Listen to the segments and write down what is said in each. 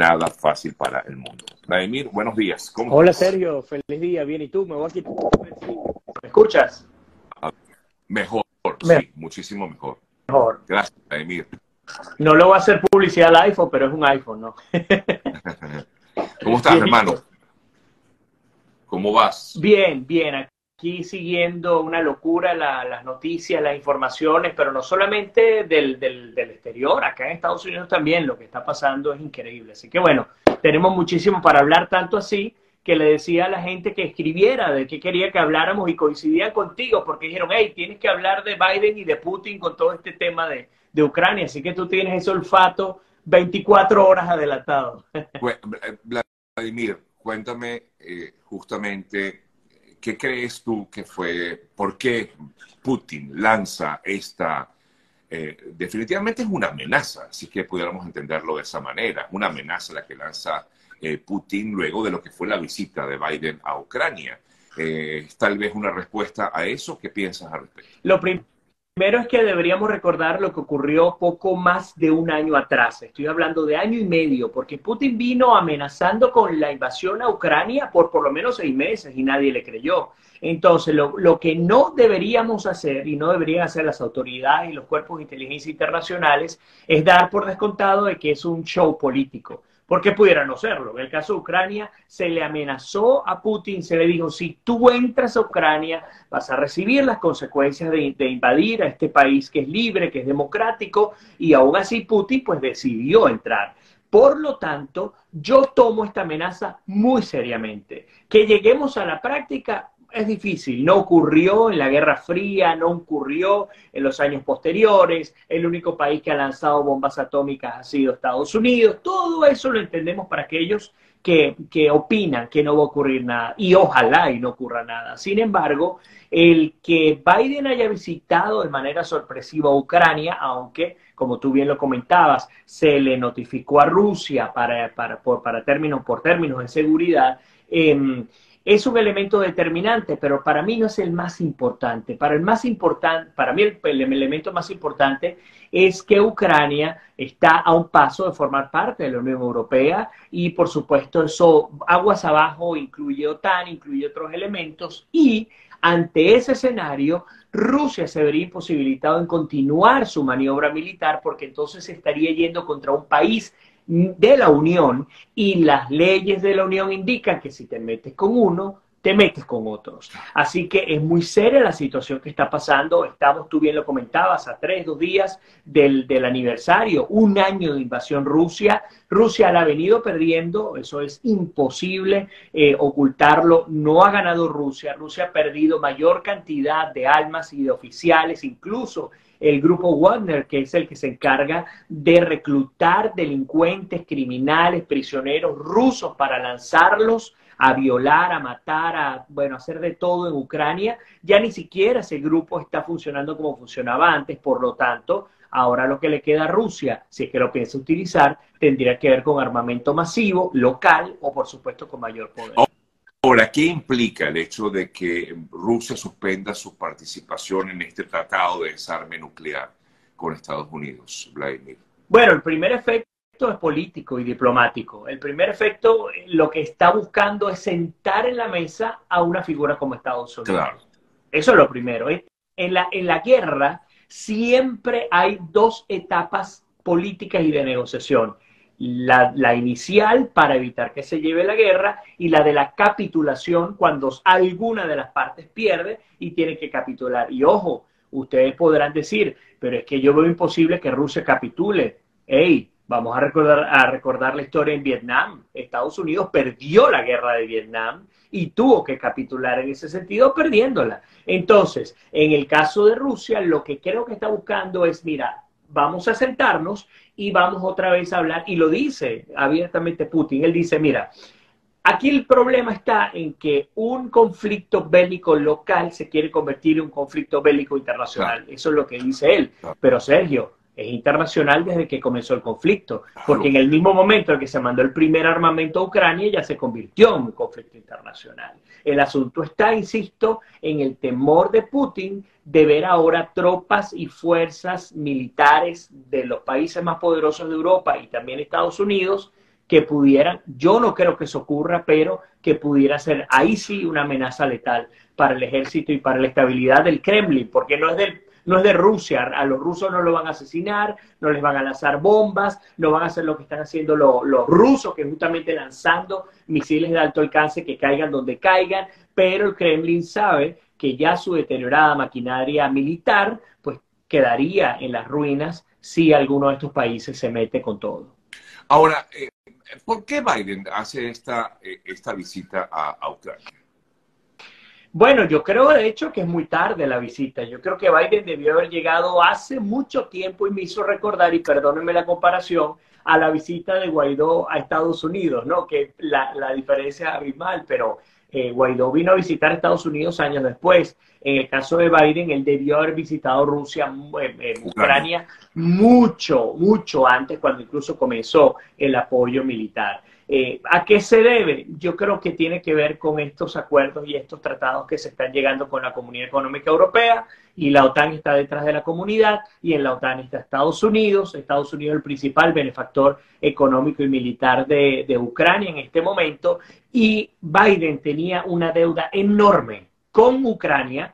nada fácil para el mundo. Vladimir, buenos días. ¿Cómo Hola Sergio, feliz día, bien, ¿y tú? Me voy a quitar. ¿Me escuchas? Mejor, sí, muchísimo mejor. Mejor. Gracias, Vladimir. No lo va a hacer publicidad al iPhone, pero es un iPhone, ¿no? ¿Cómo estás, hermano? ¿Cómo vas? Bien, bien aquí siguiendo una locura las noticias, las informaciones, pero no solamente del, del, exterior, acá en Estados Unidos también lo que está pasando es increíble. Así que bueno, tenemos muchísimo para hablar, tanto así que le decía a la gente que escribiera de qué quería que habláramos y coincidía contigo, porque dijeron, hey, tienes que hablar de Biden y de Putin con todo este tema de, de Ucrania, así que tú tienes ese olfato 24 horas adelantado. Vladimir, cuéntame eh, justamente ¿qué crees tú que fue, por qué Putin lanza esta... Eh, definitivamente es una amenaza, así que pudiéramos entenderlo de esa manera, una amenaza la que lanza eh, Putin luego de lo que fue la visita de Biden a Ucrania. Eh, tal vez una respuesta a eso, ¿qué piensas al respecto? Lo primero Primero es que deberíamos recordar lo que ocurrió poco más de un año atrás. Estoy hablando de año y medio, porque Putin vino amenazando con la invasión a Ucrania por por lo menos seis meses y nadie le creyó. Entonces, lo, lo que no deberíamos hacer y no deberían hacer las autoridades y los cuerpos de inteligencia internacionales es dar por descontado de que es un show político porque pudiera no serlo. En el caso de Ucrania, se le amenazó a Putin, se le dijo, si tú entras a Ucrania, vas a recibir las consecuencias de, invadir a este país que es libre, que es democrático, y aún así Putin pues decidió entrar. Por lo tanto, yo tomo esta amenaza muy seriamente. Que lleguemos a la práctica, es difícil, no ocurrió en la Guerra Fría, no ocurrió en los años posteriores, el único país que ha lanzado bombas atómicas ha sido Estados Unidos, todo eso lo entendemos para aquellos que, que opinan que no va a ocurrir nada y ojalá y no ocurra nada. Sin embargo, el que Biden haya visitado de manera sorpresiva Ucrania, aunque, como tú bien lo comentabas, se le notificó a Rusia para, para, por, para términos, por términos de seguridad, eh, es un elemento determinante, pero para mí no es el más importante. Para el más importante, para mí el, elemento más importante es que Ucrania está a un paso de formar parte de la Unión Europea y por supuesto eso aguas abajo incluye OTAN, incluye otros elementos y ante ese escenario Rusia se vería imposibilitado en continuar su maniobra militar porque entonces estaría yendo contra un país de la Unión y las leyes de la Unión indican que si te metes con uno, te metes con otros. Así que es muy seria la situación que está pasando. Estamos, tú bien lo comentabas, a tres, dos días del, aniversario, un año de invasión Rusia. Rusia la ha venido perdiendo, eso es imposible eh, ocultarlo. No ha ganado Rusia. Rusia ha perdido mayor cantidad de almas y de oficiales, incluso el grupo Wagner, que es el que se encarga de reclutar delincuentes, criminales, prisioneros rusos para lanzarlos a violar, a matar, a, bueno, hacer de todo en Ucrania, ya ni siquiera ese grupo está funcionando como funcionaba antes, por lo tanto, ahora lo que le queda a Rusia, si es que lo piensa utilizar, tendría que ver con armamento masivo, local o por supuesto con mayor poder. Ahora, ¿qué implica el hecho de que Rusia suspenda su participación en este tratado de desarme nuclear con Estados Unidos, Vladimir? Bueno, el primer efecto es político y diplomático. El primer efecto lo que está buscando es sentar en la mesa a una figura como Estados Unidos. Claro. Eso es lo primero. En la, en la guerra siempre hay dos etapas políticas y de negociación la, inicial para evitar que se lleve la guerra y la de la capitulación cuando alguna de las partes pierde y tiene que capitular. Y ojo, ustedes podrán decir, pero es que yo veo imposible que Rusia capitule. Hey, vamos a recordar, a recordar la historia en Vietnam. Estados Unidos perdió la guerra de Vietnam y tuvo que capitular en ese sentido perdiéndola. Entonces, en el caso de Rusia, lo que creo que está buscando es, mira, vamos a sentarnos y vamos otra vez a hablar, y lo dice abiertamente Putin, él dice, mira, aquí el problema está en que un conflicto bélico local se quiere convertir en un conflicto bélico internacional, eso es lo que dice él, pero Sergio, es internacional desde que comenzó el conflicto, porque en el mismo momento en que se mandó el primer armamento a Ucrania ya se convirtió en un conflicto internacional. El asunto está, insisto, en el temor de Putin de ver ahora tropas y fuerzas militares de los países más poderosos de Europa y también Estados Unidos que pudieran, yo no creo que eso ocurra, pero que pudiera ser ahí sí una amenaza letal para el ejército y para la estabilidad del Kremlin, porque no es del no es de Rusia, a los rusos no lo van a asesinar, no les van a lanzar bombas, no van a hacer lo que están haciendo los, rusos, que justamente lanzando misiles de alto alcance que caigan donde caigan, pero el Kremlin sabe que ya su deteriorada maquinaria militar pues quedaría en las ruinas si alguno de estos países se mete con todo. Ahora, eh, ¿por qué Biden hace esta, eh, esta visita a, Ucrania? Bueno, yo creo de hecho que es muy tarde la visita. Yo creo que Biden debió haber llegado hace mucho tiempo y me hizo recordar, y perdónenme la comparación, a la visita de Guaidó a Estados Unidos, ¿no? Que la, la diferencia es abismal, pero eh, Guaidó vino a visitar Estados Unidos años después. En el caso de Biden, él debió haber visitado Rusia, eh, Ucrania, mucho, mucho antes, cuando incluso comenzó el apoyo militar. Eh, ¿A qué se debe? Yo creo que tiene que ver con estos acuerdos y estos tratados que se están llegando con la Comunidad Económica Europea y la OTAN está detrás de la comunidad y en la OTAN está Estados Unidos, Estados Unidos el principal benefactor económico y militar de, de Ucrania en este momento y Biden tenía una deuda enorme con Ucrania,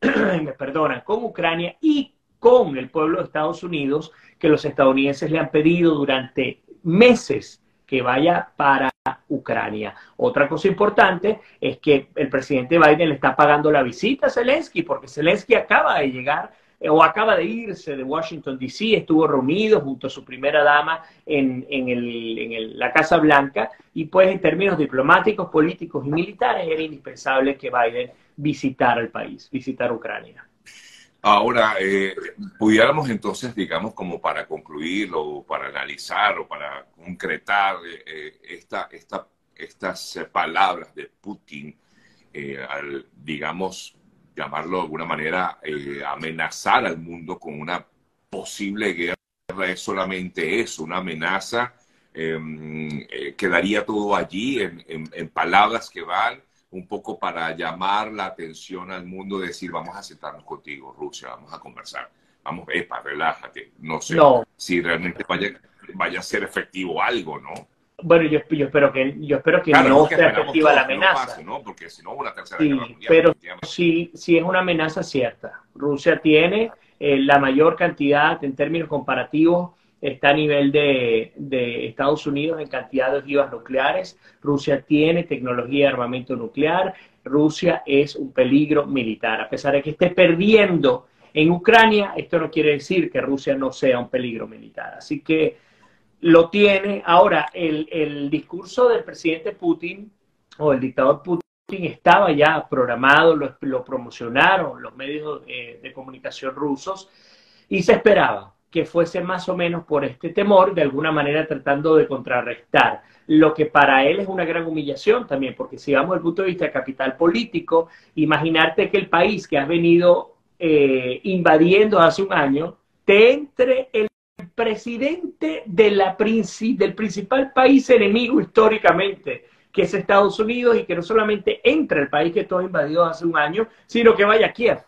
me perdonan, con Ucrania y con el pueblo de Estados Unidos que los estadounidenses le han pedido durante meses que vaya para Ucrania. Otra cosa importante es que el presidente Biden le está pagando la visita a Zelensky, porque Zelensky acaba de llegar eh, o acaba de irse de Washington, D.C., estuvo reunido junto a su primera dama en, en, la Casa Blanca y pues en términos diplomáticos, políticos y militares era indispensable que Biden visitara el país, visitara Ucrania. Ahora, eh, pudiéramos entonces, digamos, como para concluir o para analizar o para concretar eh, esta, esta, estas palabras de Putin, eh, al, digamos, llamarlo de alguna manera, amenazar al mundo con una posible guerra, es solamente eso, una amenaza, em, quedaría todo allí en, en palabras que van un poco para llamar la atención al mundo, decir, vamos a sentarnos contigo, Rusia, vamos a conversar, vamos, epa, relájate, no sé si realmente vaya, vaya a ser efectivo algo, ¿no? Bueno, yo, espero que, yo espero que no sea efectiva la amenaza. ¿no? Porque si no, una tercera sí, Pero sí, sí es una amenaza cierta. Rusia tiene eh, la mayor cantidad en términos comparativos está a nivel de, Estados Unidos en cantidad de ojivas nucleares. Rusia tiene tecnología de armamento nuclear. Rusia es un peligro militar. A pesar de que esté perdiendo en Ucrania, esto no quiere decir que Rusia no sea un peligro militar. Así que lo tiene. Ahora, el, discurso del presidente Putin o el dictador Putin estaba ya programado, lo, promocionaron los medios de comunicación rusos y se esperaba que fuese más o menos por este temor, de alguna manera tratando de contrarrestar. Lo que para él es una gran humillación también, porque si vamos desde el punto de vista capital político, imaginarte que el país que has venido eh, invadiendo hace un año, te entre el presidente del principal país enemigo históricamente, que es Estados Unidos, y que no solamente entre el país que todo invadió hace un año, sino que vaya a Kiev.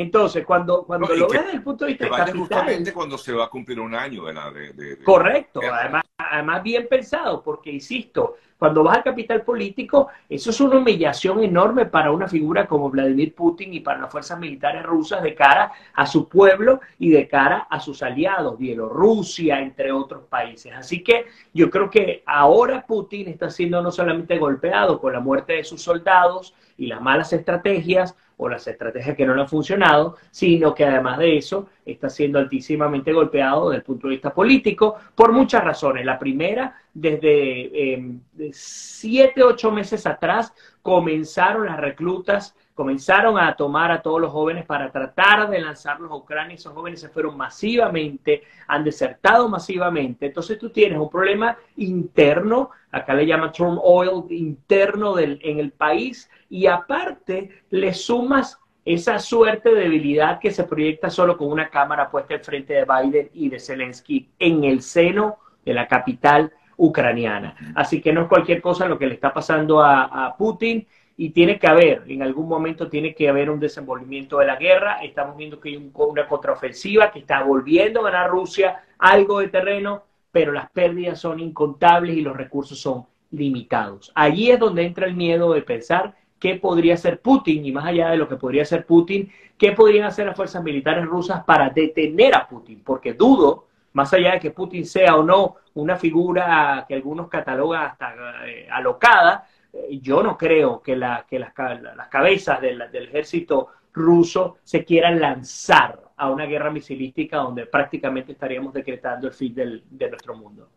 Entonces, cuando, cuando lo ves desde el punto de vista capital... justamente cuando se va a cumplir un año de la... De, correcto, además, además bien pensado, porque, insisto, cuando vas al capital político, eso es una humillación enorme para una figura como Vladimir Putin y para las fuerzas militares rusas de cara a su pueblo y de cara a sus aliados, Bielorrusia, entre otros países. Así que yo creo que ahora Putin está siendo no solamente golpeado con la muerte de sus soldados y las malas estrategias, o las estrategias que no le han funcionado, sino que además de eso está siendo altísimamente golpeado desde el punto de vista político por muchas razones. La primera, desde eh, siete, ocho meses atrás comenzaron las reclutas comenzaron a tomar a todos los jóvenes para tratar de lanzarlos a Ucrania. Esos jóvenes se fueron masivamente, han desertado masivamente. Entonces tú tienes un problema interno, acá le llama turmoil interno del, en el país, y aparte le sumas esa suerte de debilidad que se proyecta solo con una cámara puesta en frente de Biden y de Zelensky en el seno de la capital ucraniana. Así que no es cualquier cosa lo que le está pasando a, a Putin y tiene que haber, en algún momento tiene que haber un desenvolvimiento de la guerra. Estamos viendo que hay una contraofensiva que está volviendo a ganar Rusia algo de terreno, pero las pérdidas son incontables y los recursos son limitados. Allí es donde entra el miedo de pensar qué podría hacer Putin y más allá de lo que podría hacer Putin, qué podrían hacer las fuerzas militares rusas para detener a Putin, porque dudo, más allá de que Putin sea o no una figura que algunos catalogan hasta eh, alocada, eh, yo no creo que, la, que las, cabezas del, del ejército ruso se quieran lanzar a una guerra misilística donde prácticamente estaríamos decretando el fin del, de nuestro mundo.